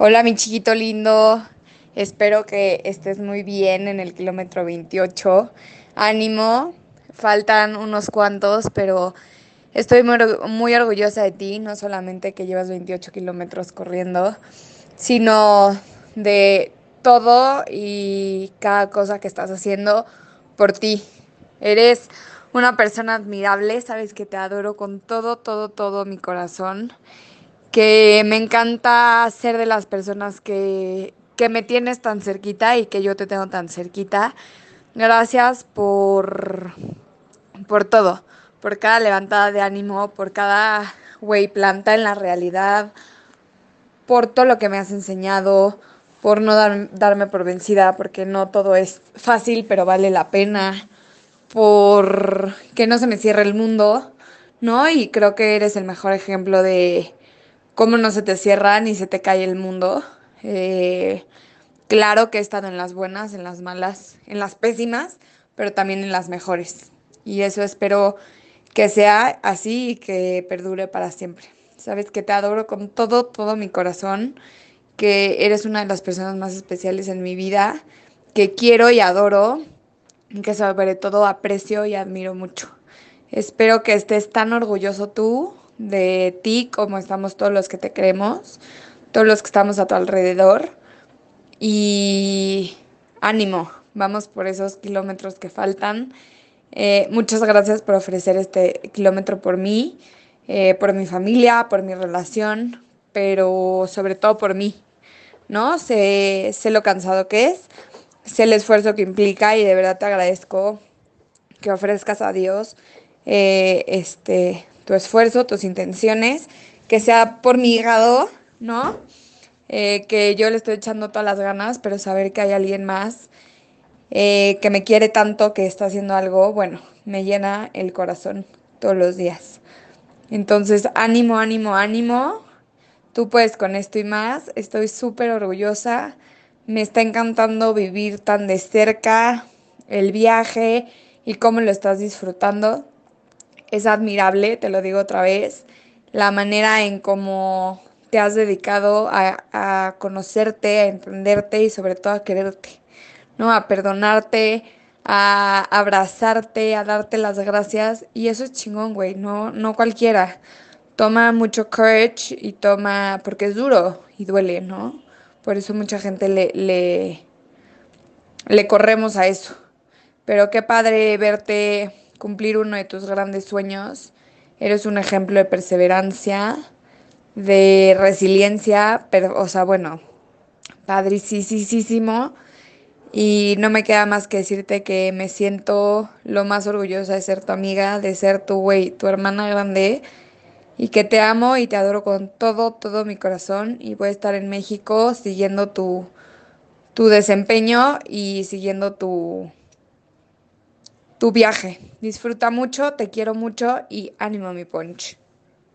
Hola mi chiquito lindo, espero que estés muy bien en el kilómetro 28. Ánimo, faltan unos cuantos, pero estoy muy, orgullosa de ti, no solamente que llevas 28 kilómetros corriendo, sino de todo y cada cosa que estás haciendo por ti. Eres una persona admirable, sabes que te adoro con todo, todo, todo mi corazón que me encanta ser de las personas que, que me tienes tan cerquita y que yo te tengo tan cerquita. Gracias por, por todo, por cada levantada de ánimo, por cada güey planta en la realidad, por todo lo que me has enseñado, por no darme por vencida, porque no todo es fácil, pero vale la pena, por que no se me cierre el mundo, ¿no? Y creo que eres el mejor ejemplo de, cómo no se te cierra ni se te cae el mundo. Eh, claro que he estado en las buenas, en las malas, en las pésimas, pero también en las mejores. Y eso espero que sea así y que perdure para siempre. Sabes que te adoro con todo, todo mi corazón, que eres una de las personas más especiales en mi vida, que quiero y adoro, que sobre todo aprecio y admiro mucho. Espero que estés tan orgulloso tú de ti, como estamos todos los que te queremos, todos los que estamos a tu alrededor. Y ánimo, vamos por esos kilómetros que faltan. Eh, muchas gracias por ofrecer este kilómetro por mí, eh, por mi familia, por mi relación, pero sobre todo por mí, ¿no? Sé, sé lo cansado que es, sé el esfuerzo que implica y de verdad te agradezco que ofrezcas a Dios eh, este, tu esfuerzo, tus intenciones, que sea por mi hígado, ¿no? Eh, que yo le estoy echando todas las ganas, pero saber que hay alguien más eh, que me quiere tanto, que está haciendo algo, bueno, me llena el corazón todos los días. Entonces, ánimo, ánimo, ánimo. Tú puedes con esto y más. Estoy súper orgullosa. Me está encantando vivir tan de cerca el viaje y cómo lo estás disfrutando es admirable, te lo digo otra vez, la manera en cómo te has dedicado a, conocerte, a entenderte y sobre todo a quererte, ¿no? A perdonarte, a abrazarte, a darte las gracias y eso es chingón, güey, no, no cualquiera. Toma mucho courage y toma, porque es duro y duele, ¿no? Por eso mucha gente le, le, le corremos a eso. Pero qué padre verte cumplir uno de tus grandes sueños. Eres un ejemplo de perseverancia, de resiliencia, pero, o sea, bueno, padricísimo. Y no me queda más que decirte que me siento lo más orgullosa de ser tu amiga, de ser tu güey, tu hermana grande. Y que te amo y te adoro con todo, todo mi corazón. Y voy a estar en México siguiendo tu, tu desempeño y siguiendo tu, tu viaje. Disfruta mucho, te quiero mucho y ánimo mi punch.